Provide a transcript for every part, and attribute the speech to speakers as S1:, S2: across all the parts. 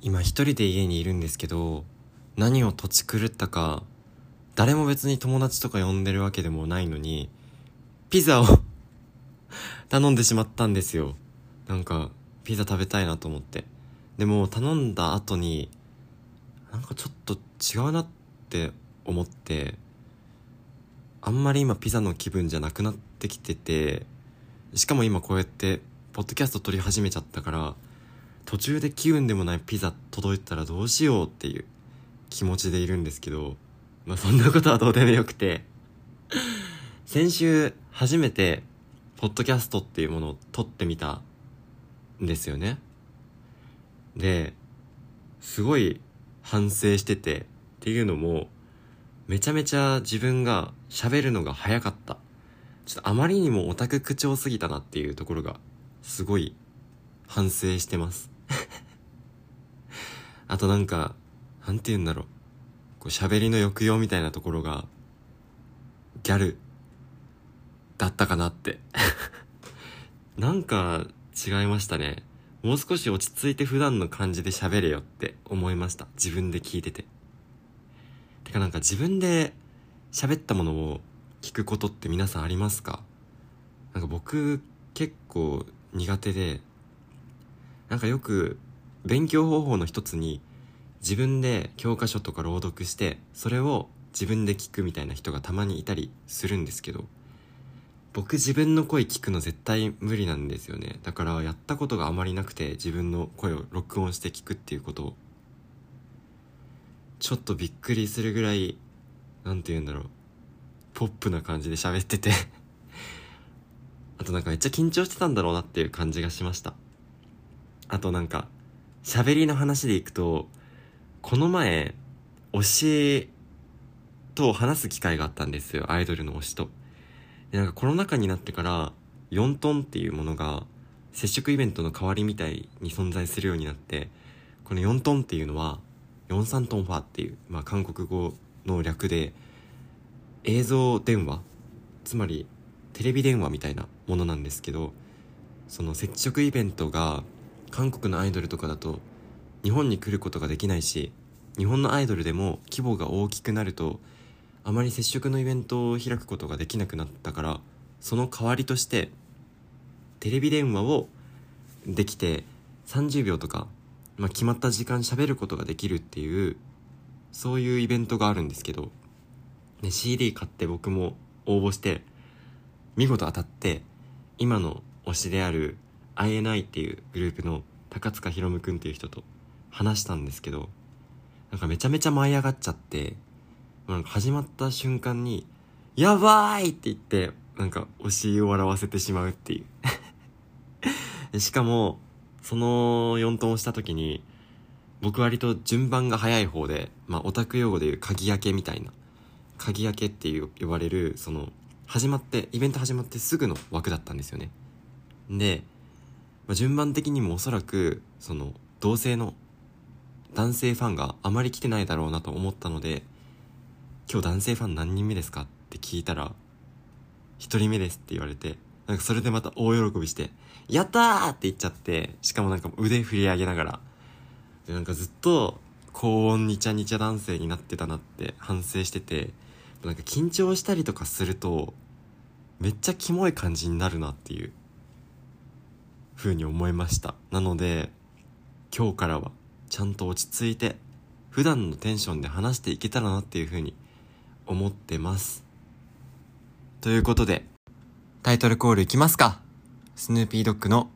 S1: 今一人で家にいるんですけど何を土地狂ったか誰も別に友達とか呼んでるわけでもないのにピザを 頼んでしまったんですよ。なんかピザ食べたいなと思って。でも頼んだ後になんかちょっと違うなって思ってあんまり今ピザの気分じゃなくなってきててしかも今こうやってポッドキャスト撮り始めちゃったから途中で気分でもないピザ届いたらどうしようっていう気持ちでいるんですけどまあそんなことはどうでもよくて。先週初めてポッドキャストっていうものを撮ってみたんですよね。ですごい反省しててっていうのもめちゃめちゃ自分が喋るのが早かった。ちょっとあまりにもオタク口調すぎたなっていうところがすごい反省してます。あとなんかなんて言うんだろう。こう喋りの抑揚みたいなところがギャルだったかなって。なんか違いましたね。もう少し落ち着いて普段の感じで喋れよって思いました。自分で聞いてて。てかなんか自分で喋ったものを聞くことって皆さんありますか？なんか僕結構苦手でなんかよく勉強方法の一つに自分で教科書とか朗読してそれを自分で聞くみたいな人がたまにいたりするんですけど僕自分の声聞くの絶対無理なんですよね。だからやったことがあまりなくて自分の声を録音して聞くっていうことをちょっとびっくりするぐらいなんて言うんだろうポップな感じで喋ってて。あとなんかめっちゃ緊張してたんだろうなっていう感じがしました。あとなんか喋りの話でいくとこの前推しと話す機会があったんですよ。アイドルの推しと。でなんかコロナ禍になってから4トンっていうものが接触イベントの代わりみたいに存在するようになってこの4トンっていうのは43トンファっていう、まあ、韓国語の略で映像電話つまりテレビ電話みたいなものなんですけどその接触イベントが韓国のアイドルとかだと日本に来ることができないし日本のアイドルでも規模が大きくなるとあまり接触のイベントを開くことができなくなったからその代わりとしてテレビ電話をできて30秒とか、まあ、決まった時間喋ることができるっていうそういうイベントがあるんですけど、ね、CD 買って僕も応募して見事当たって今の推しである INI っていうグループの高塚ひろむくんっていう人と話したんですけどなんかめちゃめちゃ舞い上がっちゃってなんか始まった瞬間に「やばい!」って言ってなんか推しを笑わせてしまうっていう しかもその4トンをした時に僕割と順番が早い方でまあオタク用語でいう鍵開けみたいな鍵開けっていう呼ばれるその始まってイベント始まってすぐの枠だったんですよねで、まあ、順番的にもおそらくその同性の男性ファンがあまり来てないだろうなと思ったので今日男性ファン何人目ですかって聞いたら1人目ですって言われてなんかそれでまた大喜びしてやったーって言っちゃってしかもなんか腕振り上げながらでなんかずっと高温にちゃにちゃ男性になってたなって反省しててなんか緊張したりとかするとめっちゃキモい感じになるなっていう。風に思いました。なので今日からはちゃんと落ち着いて普段のテンションで話していけたらなっていう風に思ってます。ということでタイトルコールいきますか。スヌーピードッグの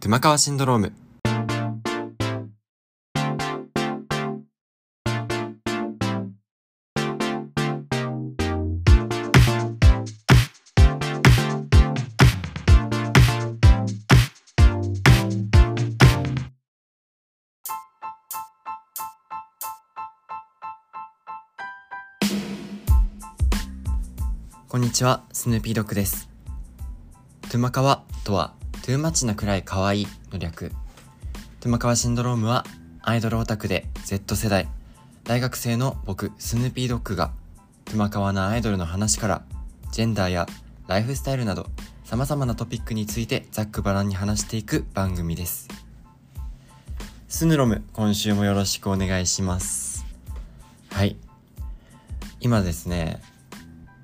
S1: トゥマカワシンドローム。んにちは、スヌーピードッグです。トゥマカワとは、トゥーマッチなくらい可愛いの略。トゥマカワシンドロームは、アイドルオタクで Z 世代、大学生の僕、スヌーピードッグが、トゥマカワなアイドルの話から、ジェンダーやライフスタイルなど、様々なトピックについてざっくばらんに話していく番組です。スヌロム、今週もよろしくお願いします。はい。今ですね、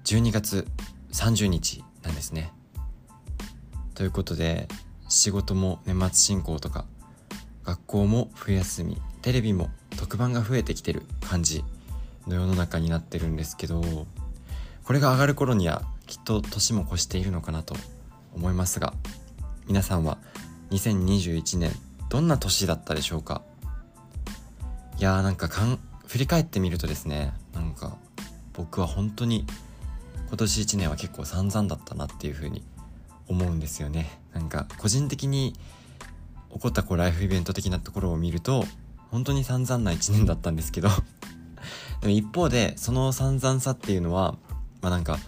S1: 12月30日なんですね。ということで、仕事も年末進行とか、学校も冬休み、テレビも特番が増えてきてる感じの世の中になってるんですけど、これが上がる頃にはきっと年も越しているのかなと思いますが、皆さんは2021年どんな年だったでしょうか？いやーなんかかん振り返ってみるとですねなんか僕は本当に今年1年は結構散々だったなっていう風に思うんですよね。なんか個人的に起こったこうライフイベント的なところを見ると本当に散々な1年だったんですけど。でも一方でその散々さっていうのはまあなんか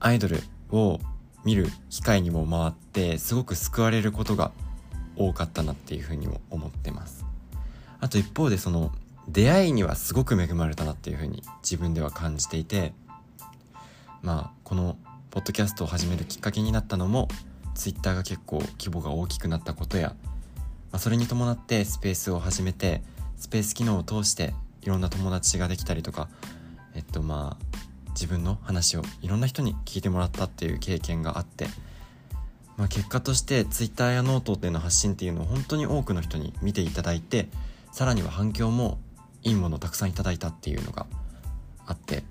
S1: アイドルを見る機会にも回ってすごく救われることが多かったなっていうふうにも思ってます。あと一方でその出会いにはすごく恵まれたなっていうふうに自分では感じていてまあこのポッドキャストを始めるきっかけになったのも Twitter が結構規模が大きくなったことや、まあ、それに伴ってスペースを始めてスペース機能を通していろんな友達ができたりとかえっとまあ自分の話をいろんな人に聞いてもらったっていう経験があって、まあ、結果として Twitter やノートでの発信っていうのを本当に多くの人に見ていただいてさらには反響もいいものをたくさんいただいたっていうのがあって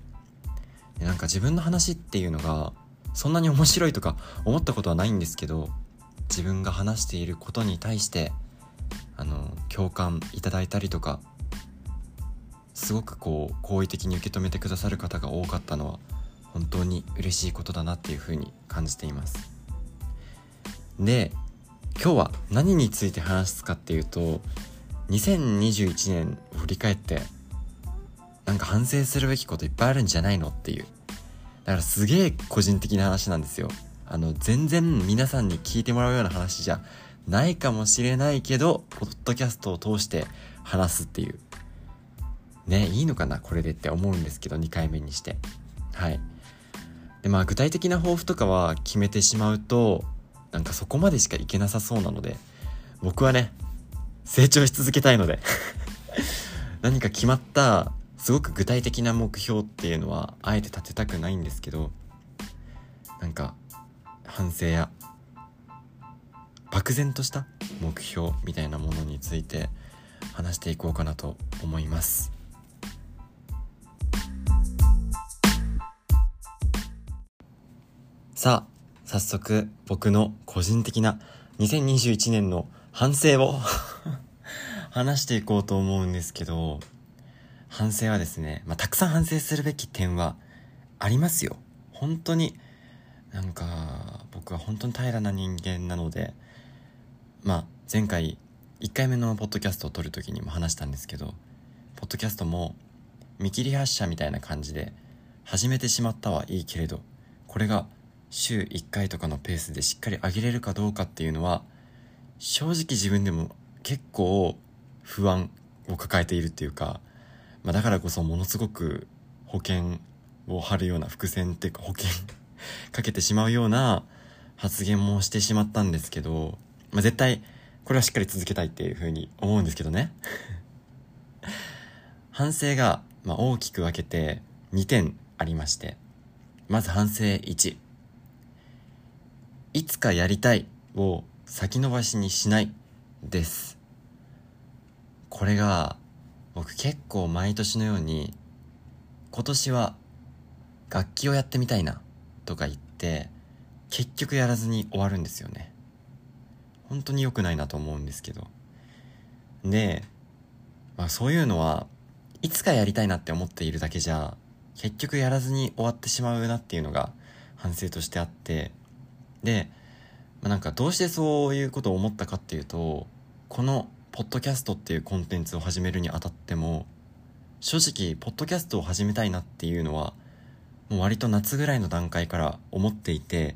S1: なんか自分の話っていうのがそんなに面白いとか思ったことはないんですけど自分が話していることに対してあの共感いただいたりとかすごくこう好意的に受け止めてくださる方が多かったのは本当に嬉しいことだなっていうふうに感じています。で今日は何について話すかっていうと2021年を振り返ってなんか反省するべきこといっぱいあるんじゃないのっていうだからすげえ個人的な話なんですよあの全然皆さんに聞いてもらうような話じゃないかもしれないけどポッドキャストを通して話すっていうね、いいのかなこれでって思うんですけど、2回目にして。はい。で、まあ具体的な抱負とかは決めてしまうと、なんかそこまでしかいけなさそうなので、僕はね、成長し続けたいので 何か決まった、すごく具体的な目標っていうのは、あえて立てたくないんですけど、なんか、反省や、漠然とした目標みたいなものについて話していこうかなと思います。さあ、早速僕の個人的な2021年の反省を 話していこうと思うんですけど、反省はですね、まあ、たくさん反省するべき点はありますよ。本当に、なんか、僕は本当に平らな人間なので、まあ、前回、1回目のポッドキャストを撮る時にも話したんですけど、ポッドキャストも見切り発車みたいな感じで、始めてしまったはいいけれど、これが週1回とかのペースでしっかり上げれるかどうかっていうのは正直自分でも結構不安を抱えているっていうか、まあ、だからこそものすごく保険を張るような伏線っていうか保険 かけてしまうような発言もしてしまったんですけど、まあ、絶対これはしっかり続けたいっていうふうに思うんですけどね。反省が、まあ大きく分けて2点ありましてまず反省1いつかやりたいを先延ばしにしないです。これが僕結構毎年のように今年は楽器をやってみたいなとか言って結局やらずに終わるんですよね。本当に良くないなと思うんですけど。で、まあ、そういうのはいつかやりたいなって思っているだけじゃ結局やらずに終わってしまうなっていうのが反省としてあって。で、まあ、なんかどうしてそういうことを思ったかっていうとこのポッドキャストっていうコンテンツを始めるにあたっても正直ポッドキャストを始めたいなっていうのはもう割と夏ぐらいの段階から思っていて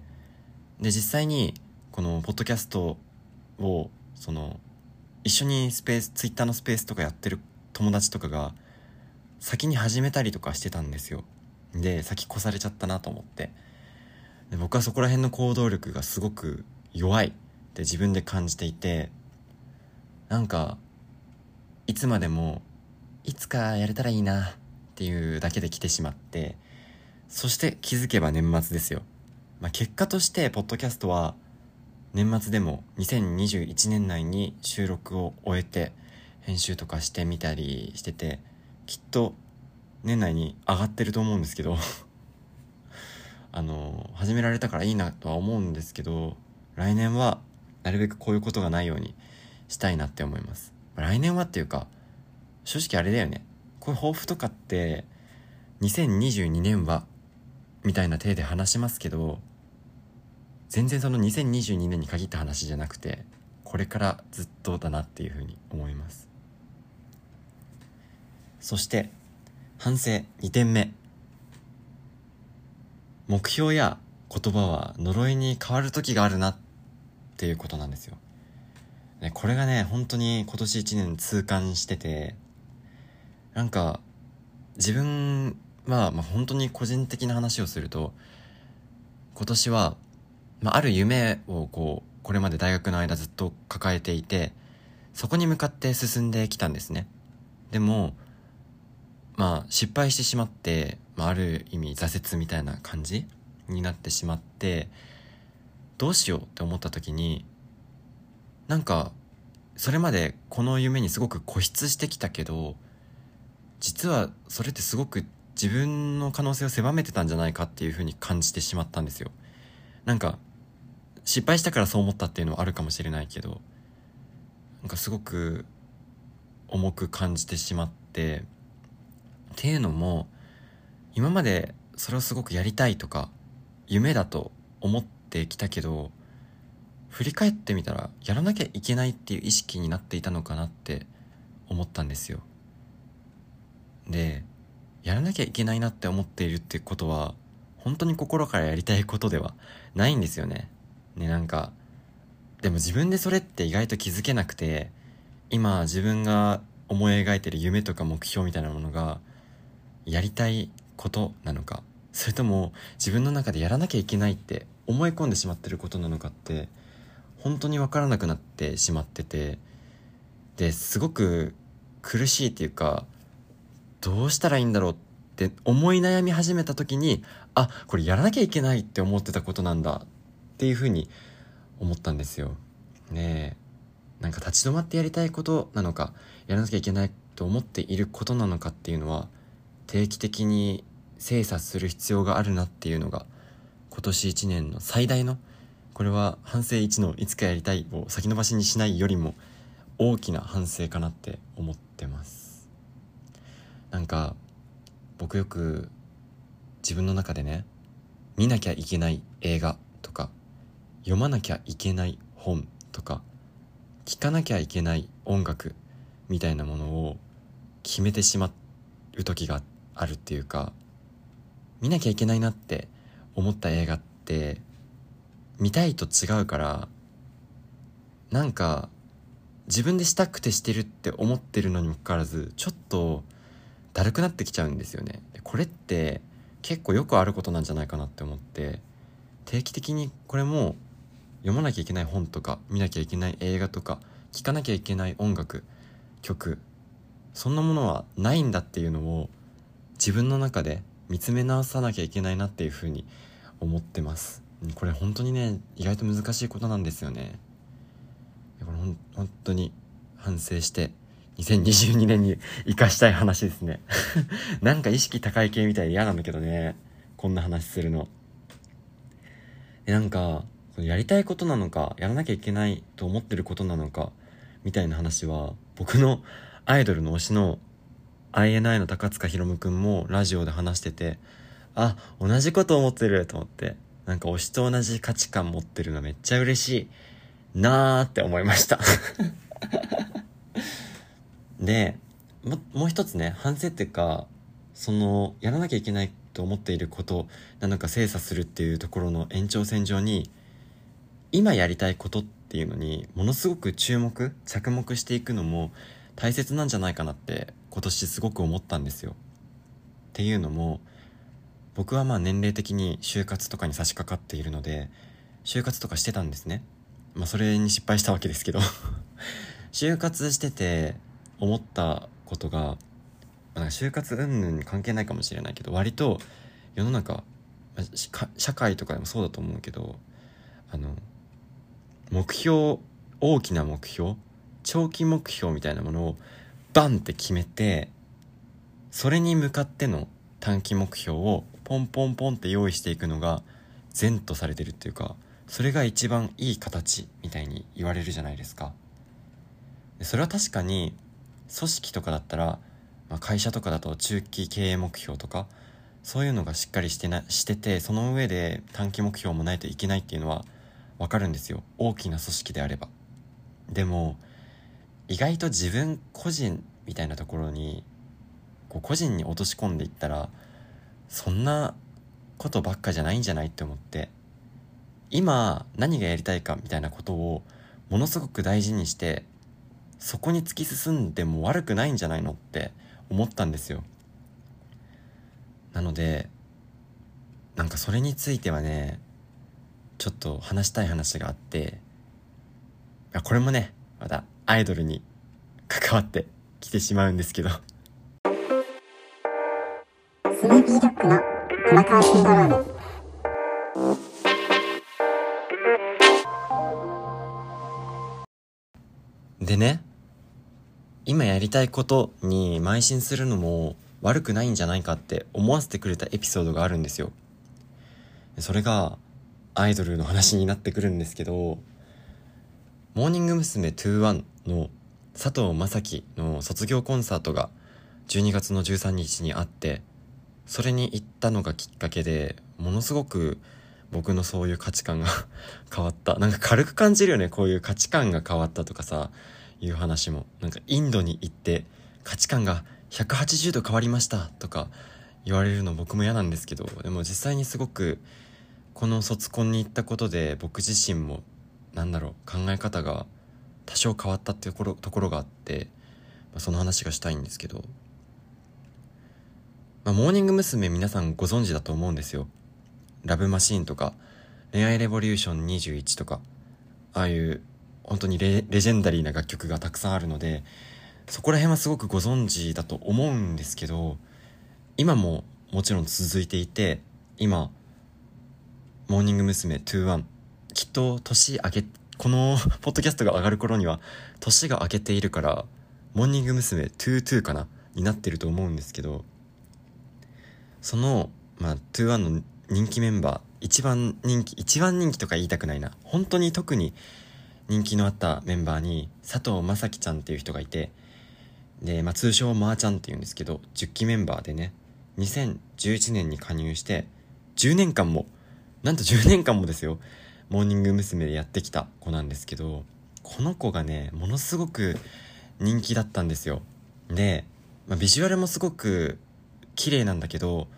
S1: で実際にこのポッドキャストをその一緒にスペースツイッターのスペースとかやってる友達とかが先に始めたりとかしてたんですよ。で先越されちゃったなと思って。で僕はそこら辺の行動力がすごく弱いって自分で感じていてなんかいつまでもいつかやれたらいいなっていうだけで来てしまってそして気づけば年末ですよ、まあ、結果としてポッドキャストは年末でも2021年内に収録を終えて編集とかしてみたりしててきっと年内に上がってると思うんですけど あの始められたからいいなとは思うんですけど来年はなるべくこういうことがないようにしたいなって思います。来年はっていうか正直あれだよね。こういう抱負とかって2022年はみたいな体で話しますけど全然その2022年に限った話じゃなくてこれからずっとだなっていうふうに思います。そして反省。2点目。目標や言葉は呪いに変わる時があるなっていうことなんですよ。ね、これがね、本当に今年1年痛感してて、なんか、自分は、まあ、本当に個人的な話をすると、今年は、まあ、ある夢をこう、これまで大学の間ずっと抱えていて、そこに向かって進んできたんですね。でも、まあ、失敗してしまって、まあ、ある意味挫折みたいな感じになってしまってどうしようって思った時になんかそれまでこの夢にすごく固執してきたけど実はそれってすごく自分の可能性を狭めてたんじゃないかっていうふうに感じてしまったんですよ。なんか失敗したからそう思ったっていうのはあるかもしれないけどなんかすごく重く感じてしまってっていうのも今までそれをすごくやりたいとか夢だと思ってきたけど振り返ってみたらやらなきゃいけないっていう意識になっていたのかなって思ったんですよ。でやらなきゃいけないなって思っているってことは本当に心からやりたいことではないんですよね。ねなんかでも自分でそれって意外と気づけなくて今自分が思い描いてる夢とか目標みたいなものがやりたいことなのかそれとも自分の中でやらなきゃいけないって思い込んでしまってることなのかって本当に分からなくなってしまっててですごく苦しいっていうかどうしたらいいんだろうって思い悩み始めた時にあこれやらなきゃいけないって思ってたことなんだっていうふうに思ったんですよ。ねえなんか立ち止まってやりたいことなのかやらなきゃいけないと思っていることなのかっていうのは定期的に精査する必要があるなっていうのが今年1年の最大のこれは反省1のいつかやりたいを先延ばしにしないよりも大きな反省かなって思ってます。なんか僕よく自分の中でね見なきゃいけない映画とか読まなきゃいけない本とか聴かなきゃいけない音楽みたいなものを決めてしまう時があるっていうか見なきゃいけないなって思った映画って見たいと違うからなんか自分でしたくてしてるって思ってるのにもかかわらずちょっとだるくなってきちゃうんですよね。これって結構よくあることなんじゃないかなって思って定期的にこれも読まなきゃいけない本とか見なきゃいけない映画とか聴かなきゃいけない音楽曲そんなものはないんだっていうのを自分の中で見つめ直さなきゃいけないなっていうふうに思ってます。これ本当にね意外と難しいことなんですよね。これほん本当に反省して2022年に生かしたい話ですね。なんか意識高い系みたいで嫌なんだけどね。こんな話するの。でなんかやりたいことなのかやらなきゃいけないと思ってることなのかみたいな話は僕のアイドルの推しの INI の高塚ひろむくんもラジオで話してて、あ、同じこと思ってると思って、なんか推しと同じ価値観持ってるのめっちゃ嬉しいなーって思いました で、も、もう一つね、反省っていうか、その、やらなきゃいけないと思っていることなのか精査するっていうところの延長線上に、今やりたいことっていうのに、ものすごく注目、着目していくのも、大切なんじゃないかなって今年すごく思ったんですよ。っていうのも僕はまあ年齢的に就活とかに差し掛かっているので就活とかしてたんですね。まあそれに失敗したわけですけど 就活してて思ったことがなんか就活云々関係ないかもしれないけど割と世の中社会とかでもそうだと思うけどあの目標大きな目標長期目標みたいなものをバンって決めてそれに向かっての短期目標をポンポンポンって用意していくのが善とされてるっていうかそれが一番いい形みたいに言われるじゃないですか。それは確かに組織とかだったら、まあ、会社とかだと中期経営目標とかそういうのがしっかりしてなしててその上で短期目標もないといけないっていうのは分かるんですよ。大きな組織であれば。でも意外と自分個人みたいなところにこう個人に落とし込んでいったらそんなことばっかじゃないんじゃないって思って今何がやりたいかみたいなことをものすごく大事にしてそこに突き進んでも悪くないんじゃないのって思ったんですよ。なのでなんかそれについてはねちょっと話したい話があってこれもねまたアイドルに関わってきてしまうんですけど。スヌーピードッグの玉川シンドロームでね今やりたいことに邁進するのも悪くないんじゃないかって思わせてくれたエピソードがあるんですよそれがアイドルの話になってくるんですけどモーニング娘。21の佐藤正樹の卒業コンサートが12月の13日にあってそれに行ったのがきっかけでものすごく僕のそういう価値観が 変わった。なんか軽く感じるよねこういう価値観が変わったとかさいう話も。なんかインドに行って価値観が180度変わりましたとか言われるの僕も嫌なんですけどでも実際にすごくこの卒コンに行ったことで僕自身もなんだろう考え方が多少変わったっていうところところがあって、まあ、その話がしたいんですけど、まあ、モーニング娘。皆さんご存知だと思うんですよラブマシーンとか恋愛レボリューション21とかああいう本当にレジェンダリーな楽曲がたくさんあるのでそこら辺はすごくご存知だと思うんですけど今ももちろん続いていて今モーニング娘。21きっと年明けこの ポッドキャストが上がる頃には年が明けているからモーニング娘。22かなになってると思うんですけどその、まあ、21の人気メンバー一番人気一番人気とか言いたくないな本当に特に人気のあったメンバーに佐藤正樹ちゃんっていう人がいてで、まあ、通称まーちゃんっていうんですけど10期メンバーでね2011年に加入して10年間もなんと10年間もですよモーニング娘。でやってきた子なんですけどこの子がねものすごく人気だったんですよで、まあ、ビジュアルもすごく綺麗なんだけど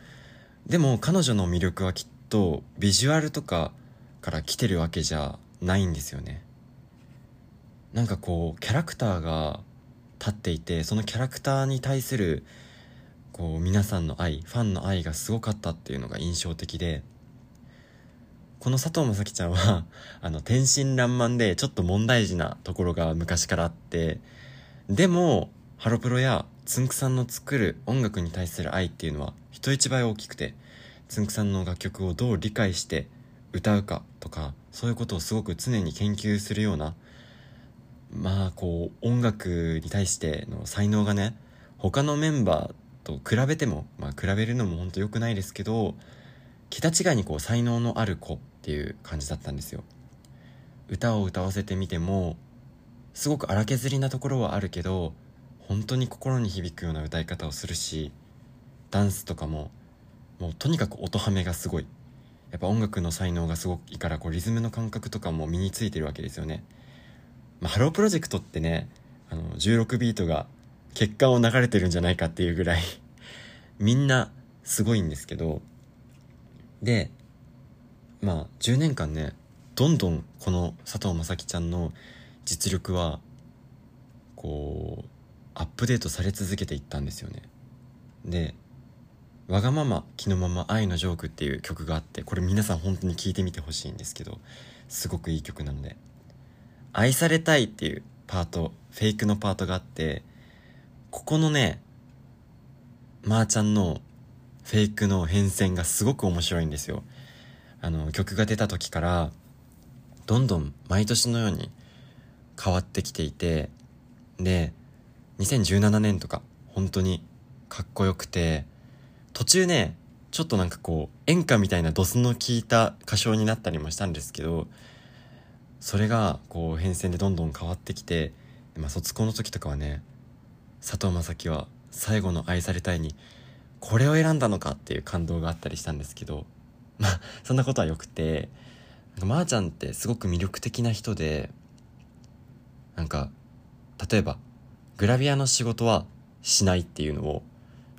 S1: でも彼女の魅力はきっとビジュアルとかから来てるわけじゃないんですよね。なんかこうキャラクターが立っていてそのキャラクターに対するこう皆さんの愛ファンの愛がすごかったっていうのが印象的でこの佐藤正樹ちゃんは あの天真爛漫でちょっと問題児なところが昔からあってでもハロプロやつんくさんの作る音楽に対する愛っていうのは人一倍大きくてつんくさんの楽曲をどう理解して歌うかとかそういうことをすごく常に研究するようなまあこう音楽に対しての才能がね他のメンバーと比べてもまあ比べるのも本当良くないですけど桁違いにこう才能のある子っていう感じだったんですよ。歌を歌わせてみてもすごく荒削りなところはあるけど本当に心に響くような歌い方をするしダンスとかももうとにかく音ハメがすごい。やっぱ音楽の才能がすごくいいからこうリズムの感覚とかも身についてるわけですよね。まあ、ハロープロジェクトってね、あの、16ビートが血管を流れてるんじゃないかっていうぐらいみんなすごいんですけど、で、まあ、10年間ね、どんどんこの佐藤正樹ちゃんの実力は、こう、アップデートされ続けていったんですよね。で、わがまま気のまま愛のジョークっていう曲があって、これ皆さん本当に聴いてみてほしいんですけど、すごくいい曲なので。愛されたいっていうパートフェイクのパートがあってここのねまー、あ、ちゃんのフェイクの変遷がすごく面白いんですよあの曲が出た時からどんどん毎年のように変わってきていてで2017年とか本当にかっこよくて途中ねちょっとなんかこう演歌みたいなドスの効いた歌唱になったりもしたんですけどそれがこう変遷でどんどん変わってきて、まあ、卒コンの時とかはね佐藤正樹は最後の愛されたいにこれを選んだのかっていう感動があったりしたんですけどまあそんなことはよくてまー、ちゃんってすごく魅力的な人でなんか例えばグラビアの仕事はしないっていうのを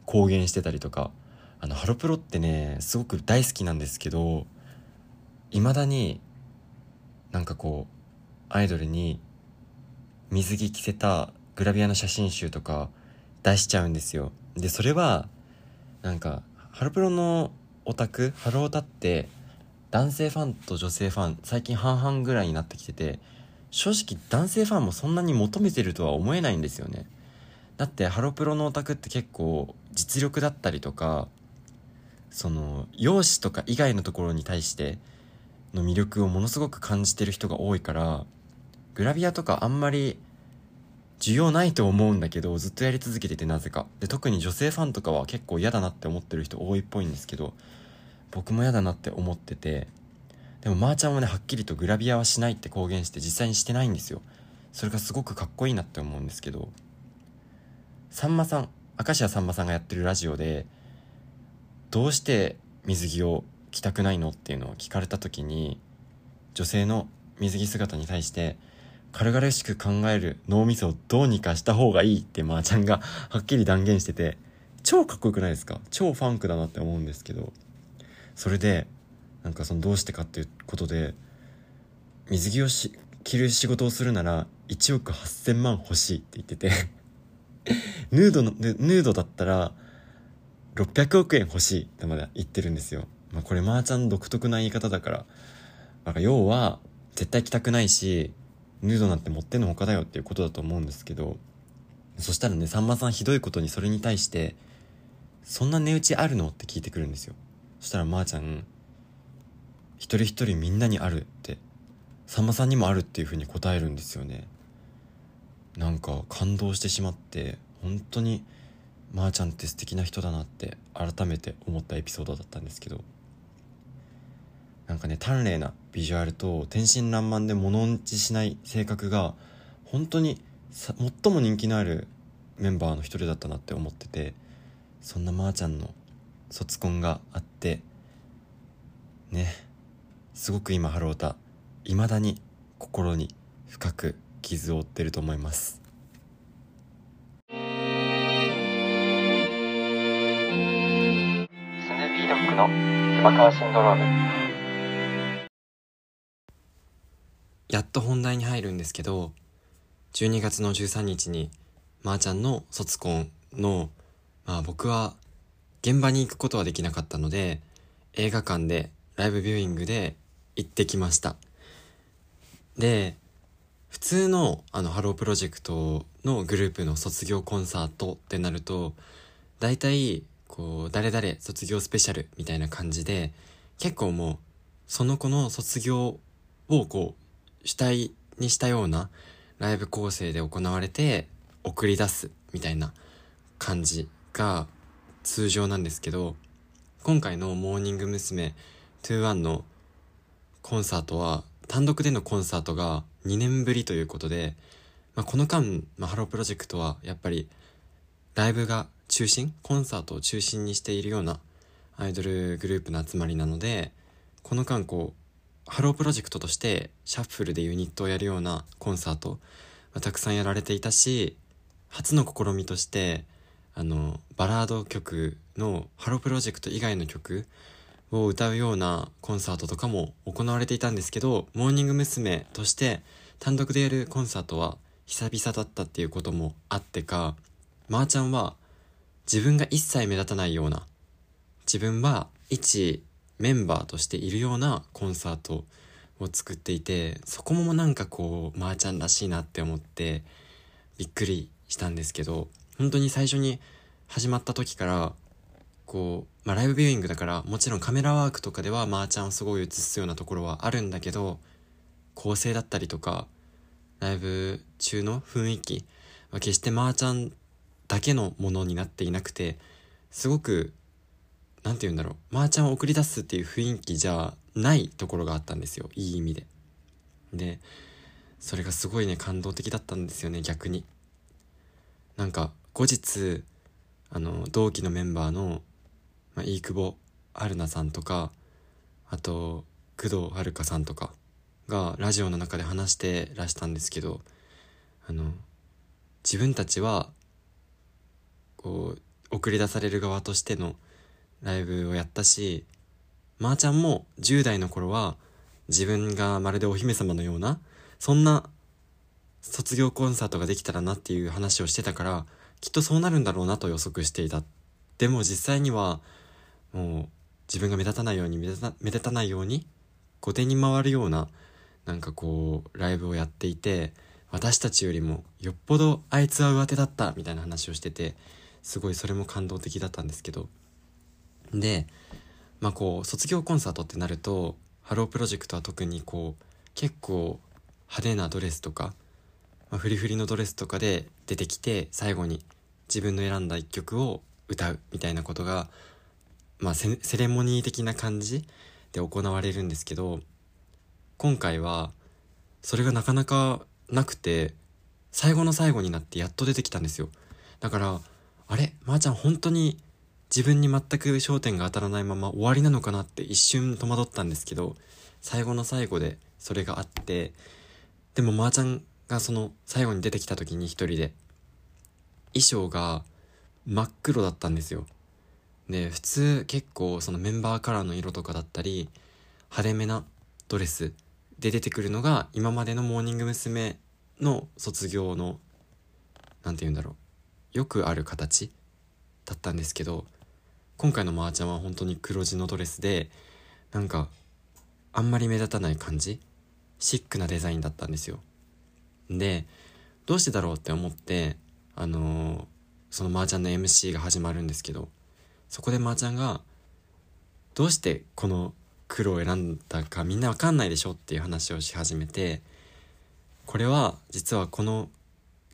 S1: 公言してたりとかあのハロプロってねすごく大好きなんですけどいまだになんかこうアイドルに水着着せたグラビアの写真集とか出しちゃうんですよ。でそれはなんかハロプロのオタクハロオタって男性ファンと女性ファン最近半々ぐらいになってきてて正直男性ファンもそんなに求めてるとは思えないんですよね。だってハロプロのオタクって結構実力だったりとかその容姿とか以外のところに対しての魅力をものすごく感じてる人が多いからグラビアとかあんまり需要ないと思うんだけどずっとやり続けててなぜか。で特に女性ファンとかは結構嫌だなって思ってる人多いっぽいんですけど僕も嫌だなって思っててでもまーちゃんはねはっきりとグラビアはしないって公言して実際にしてないんですよ。それがすごくかっこいいなって思うんですけど。さんまさん明石家さんまさんがやってるラジオでどうして水着を着たくないのっていうのを聞かれた時に女性の水着姿に対して軽々しく考える脳みそをどうにかした方がいいってまーちゃんがはっきり断言してて超かっこよくないですか？超ファンクだなって思うんですけど。それでなんかそのどうしてかっていうことで水着をし着る仕事をするなら1億8000万欲しいって言ってて ヌードのヌードだったら600億円欲しいってまで言ってるんですよ、まあ、これまーちゃん独特な言い方だからなんか要は絶対着たくないしヌードなんて持ってんのほかだよっていうことだと思うんですけどそしたらねさんまさんひどいことにそれに対して「そんな値打ちあるの?」って聞いてくるんですよそしたらまーちゃん一人一人みんなにあるってさんまさんにもあるっていうふうに答えるんですよね。なんか感動してしまって本当にまーちゃんって素敵な人だなって改めて思ったエピソードだったんですけど。なんかね端麗なビジュアルと天真爛漫で物落ちしない性格が本当に最も人気のあるメンバーの一人だったなって思っててそんなまーちゃんの卒コンがあってねすごく今ハロータいまだに心に深く傷を負ってると思います。スヌ
S2: ーピードッグの馬川シンドローム。
S1: やっと本題に入るんですけど、12月の13日に、まー、ちゃんの卒コンの、まあ僕は現場に行くことはできなかったので、映画館でライブビューイングで行ってきました。で、普通のあのハロープロジェクトのグループの卒業コンサートってなると、大体、こう、誰々卒業スペシャルみたいな感じで、結構もう、その子の卒業をこう、主体にしたようなライブ構成で行われて送り出すみたいな感じが通常なんですけど今回のモーニング娘。21のコンサートは単独でのコンサートが2年ぶりということで、まあ、この間、まあ、ハロープロジェクトはやっぱりライブが中心コンサートを中心にしているようなアイドルグループの集まりなのでこの間こうハロープロジェクトとしてシャッフルでユニットをやるようなコンサート、まあ、たくさんやられていたし初の試みとしてあのバラード曲のハロープロジェクト以外の曲を歌うようなコンサートとかも行われていたんですけどモーニング娘。として単独でやるコンサートは久々だったっていうこともあってかまー、あ、ちゃんは自分が一切目立たないような自分は一メンバーとしているようなコンサートを作っていてそこもなんかこうまーちゃんらしいなって思ってびっくりしたんですけど本当に最初に始まった時からこう、まあ、ライブビューイングだからもちろんカメラワークとかではまーちゃんをすごい映すようなところはあるんだけど構成だったりとかライブ中の雰囲気は決してまーちゃんだけのものになっていなくてすごく何て言うんだろうまーちゃんを送り出すっていう雰囲気じゃないところがあったんですよいい意味で。でそれがすごいね感動的だったんですよね逆に。なんか後日あの同期のメンバーの、まあ、飯久保春菜さんとかあと工藤遥さんとかがラジオの中で話してらしたんですけどあの自分たちはこう送り出される側としてのライブをやったしまー、あ、ちゃんも10代の頃は自分がまるでお姫様のようなそんな卒業コンサートができたらなっていう話をしてたからきっとそうなるんだろうなと予測していた。でも実際にはもう自分が目立たないように目立た目立たないように後手に回るようななんかこうライブをやっていて私たちよりもよっぽどあいつは上手だったみたいな話をしててすごいそれも感動的だったんですけど。でまあこう卒業コンサートってなるとハロープロジェクトは特にこう結構派手なドレスとか、まあ、フリフリのドレスとかで出てきて最後に自分の選んだ一曲を歌うみたいなことがまあセレモニー的な感じで行われるんですけど今回はそれがなかなかなくて最後の最後になってやっと出てきたんですよ。だからあれ？まー、あ、ちゃん本当に自分に全く焦点が当たらないまま終わりなのかなって一瞬戸惑ったんですけど最後の最後でそれがあってでもまー、ちゃんがその最後に出てきた時に一人で衣装が真っ黒だったんですよ。で普通結構そのメンバーカラーの色とかだったり派手めなドレスで出てくるのが今までのモーニング娘。の卒業の何て言うんだろうよくある形だったんですけど今回のまーちゃんは本当に黒地のドレスでなんかあんまり目立たない感じシックなデザインだったんですよでどうしてだろうって思ってあのー、そのまーちゃんの MC が始まるんですけどそこでまーちゃんがどうしてこの黒を選んだかみんなわかんないでしょっていう話をし始めてこれは実はこの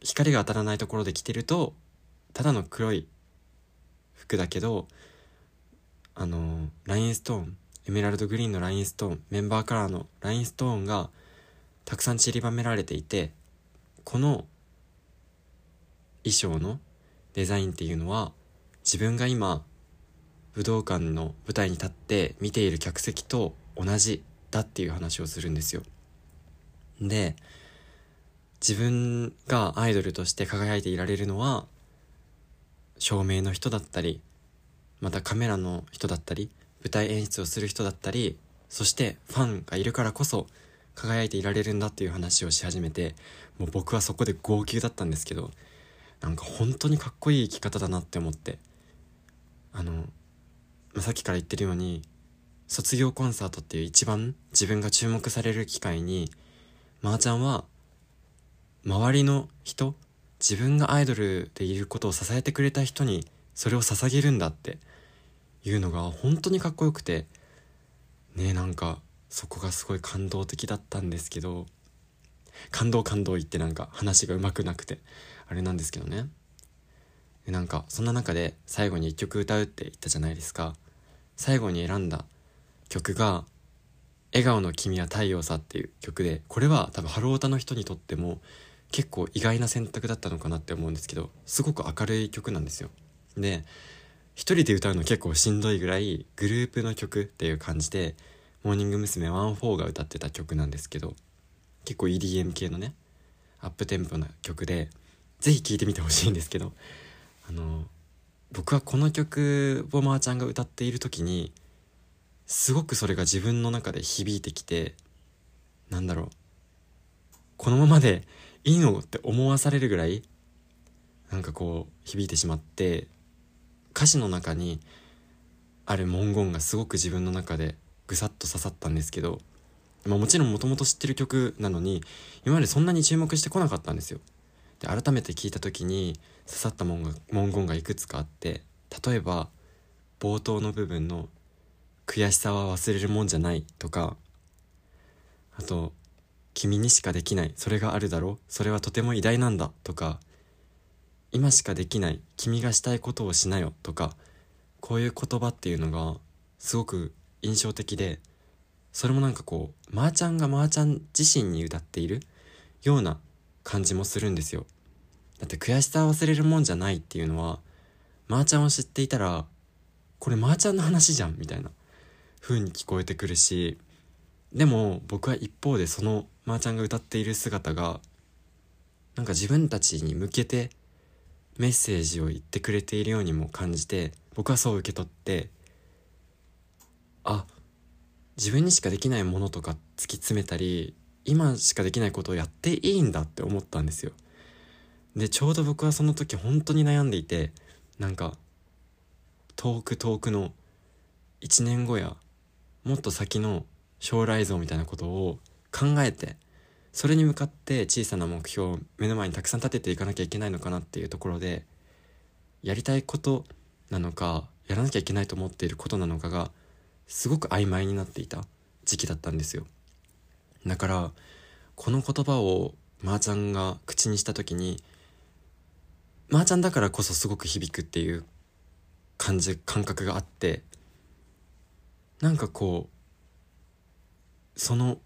S1: 光が当たらないところで着てるとただの黒い服だけどあのラインストーンエメラルドグリーンのラインストーンメンバーカラーのラインストーンがたくさん散りばめられていてこの衣装のデザインっていうのは自分が今武道館の舞台に立って見ている客席と同じだっていう話をするんですよ。で、自分がアイドルとして輝いていられるのは、照明の人だったり、またカメラの人だったり、舞台演出をする人だったり、そしてファンがいるからこそ輝いていられるんだっていう話をし始めて、もう僕はそこで号泣だったんですけど、なんか本当にかっこいい生き方だなって思って、あの、さっきから言ってるように卒業コンサートっていう一番自分が注目される機会にまー、ちゃんは周りの人自分がアイドルでいることを支えてくれた人にそれを捧げるんだっていうのが本当にかっこよくてねなんかそこがすごい感動的だったんですけど感動感動言ってなんか話がうまくなくてあれなんですけどね。なんかそんな中で最後に1曲歌うって言ったじゃないですか最後に選んだ曲が「笑顔の君は太陽さ」っていう曲でこれは多分ハロータの人にとっても結構意外な選択だったのかなって思うんですけどすごく明るい曲なんですよで一人で歌うの結構しんどいぐらいグループの曲っていう感じでモーニング娘。14が歌ってた曲なんですけど結構 EDM 系のねアップテンポな曲で是非聴いてみてほしいんですけどあの僕はこの曲をまーちゃんが歌っている時にすごくそれが自分の中で響いてきてなんだろうこのままでいいのって思わされるぐらいなんかこう響いてしまって歌詞の中にある文言がすごく自分の中でぐさっと刺さったんですけど、まあ、もちろんもともと知ってる曲なのに今までそんなに注目してこなかったんですよ。で改めて聞いた時に刺さった文が文言がいくつかあって例えば冒頭の部分の「悔しさは忘れるもんじゃない」とかあと「君にしかできないそれがあるだろうそれはとても偉大なんだ」とか「今しかできない君がしたいことをしなよ」とかこういう言葉っていうのがすごく印象的でそれもなんかこうまー、ちゃんがまーちゃん自身に歌っているような感じもするんですよ。だって悔しさを忘れるもんじゃないっていうのはまー、ちゃんを知っていたらこれまーちゃんの話じゃんみたいな風に聞こえてくるしでも僕は一方でそのまーちゃんが歌っている姿がなんか自分たちに向けてメッセージを言ってくれているようにも感じて僕はそう受け取ってあ自分にしかできないものとか突き詰めたり今しかできないことをやっていいんだって思ったんですよ。でちょうど僕はその時本当に悩んでいてなんか遠く遠くの1年後やもっと先の将来像みたいなことを考えてそれに向かって小さな目標を目の前にたくさん立てていかなきゃいけないのかなっていうところでやりたいことなのかやらなきゃいけないと思っていることなのかがすごく曖昧になっていた時期だったんですよ。だからこの言葉をまーちゃんが口にした時にまーちゃんだからこそすごく響くっていう感じ感覚があってなんかこうその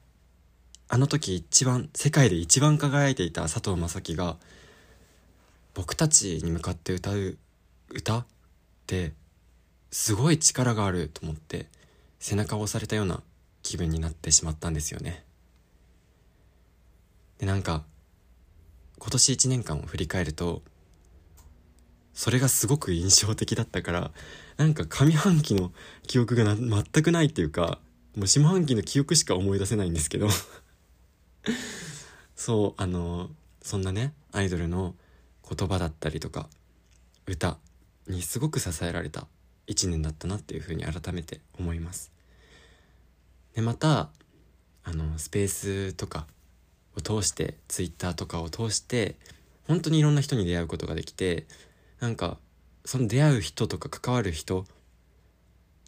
S1: あの時一番世界で一番輝いていた佐藤正樹が僕たちに向かって歌う歌ってすごい力があると思って背中を押されたような気分になってしまったんですよね。でなんか今年1年間を振り返るとそれがすごく印象的だったからなんか上半期の記憶が全くないっていうかもう下半期の記憶しか思い出せないんですけど。そうあのそんなねアイドルの言葉だったりとか歌にすごく支えられた1年だったなっていうふうに改めて思います。でまたあのスペースとかを通してツイッターとかを通して本当にいろんな人に出会うことができてなんかその出会う人とか関わる人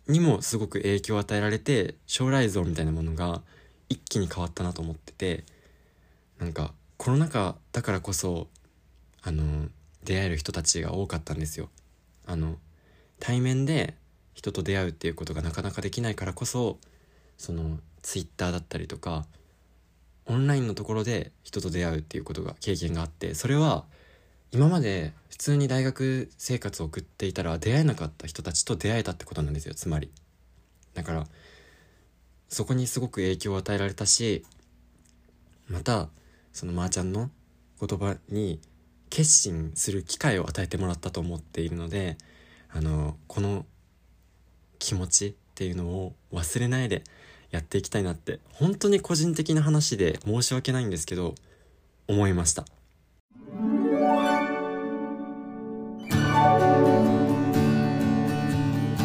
S1: にもすごく影響を与えられて将来像みたいなものが一気に変わったなと思っててなんかコロナ禍だからこそあの出会える人たちが多かったんですよ。あの対面で人と出会うっていうことがなかなかできないからこそそのツイッターだったりとかオンラインのところで人と出会うっていうことが経験があってそれは今まで普通に大学生活を送っていたら出会えなかった人たちと出会えたってことなんですよつまり。だからそこにすごく影響を与えられたしまたそのまーちゃんの言葉に決心する機会を与えてもらったと思っているのであのこの気持ちっていうのを忘れないでやっていきたいなって本当に個人的な話で申し訳ないんですけど思いました。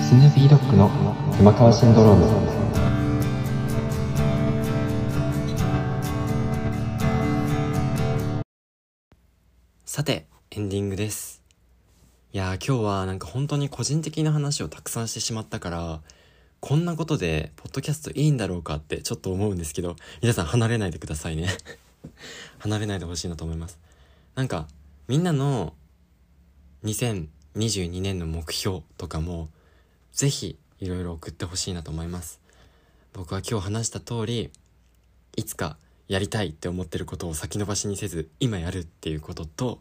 S2: スヌーピードッグの熊川シンドローム。
S1: さてエンディングです。いや今日はなんか本当に個人的な話をたくさんしてしまったからこんなことでポッドキャストいいんだろうかってちょっと思うんですけど皆さん離れないでくださいね。離れないでほしいなと思います。なんかみんなの2022年の目標とかもぜひいろいろ送ってほしいなと思います。僕は今日話した通りいつかやりたいって思ってることを先延ばしにせず今やるっていうことと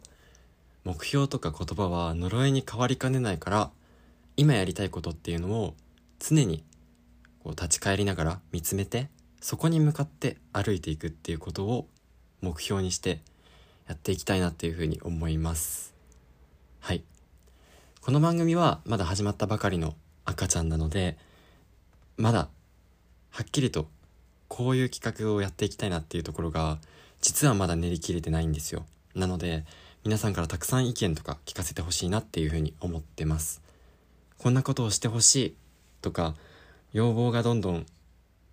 S1: 目標とか言葉は呪いに変わりかねないから今やりたいことっていうのを常にこう立ち返りながら見つめてそこに向かって歩いていくっていうことを目標にしてやっていきたいなっていうふうに思います。はい。この番組はまだ始まったばかりの赤ちゃんなのでまだはっきりとこういう企画をやっていきたいなっていうところが実はまだ練り切れてないんですよ。なので皆さんからたくさん意見とか聞かせてほしいなっていうふうに思ってます。こんなことをしてほしいとか要望がどんどん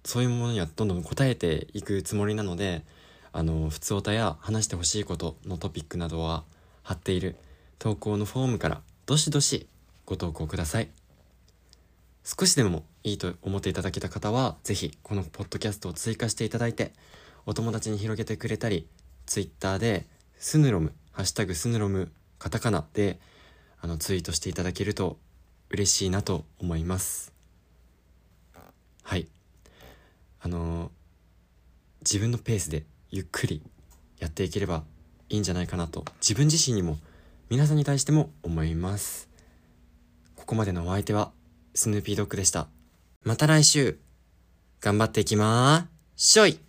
S1: そういうものにはどんどん応えていくつもりなのであの普通おたや話してほしいことのトピックなどは貼っている投稿のフォームからどしどしご投稿ください。少しでもいいと思っていただけた方はぜひこのポッドキャストを追加していただいてお友達に広げてくれたりツイッターでスヌロムハッシュタグスヌロムカタカナであのツイートしていただけると嬉しいなと思います。はい。あの自分のペースでゆっくりやっていければいいんじゃないかなと自分自身にも皆さんに対しても思います。ここまでのお相手はスヌーピードッグでした。また来週。頑張っていきまーしょい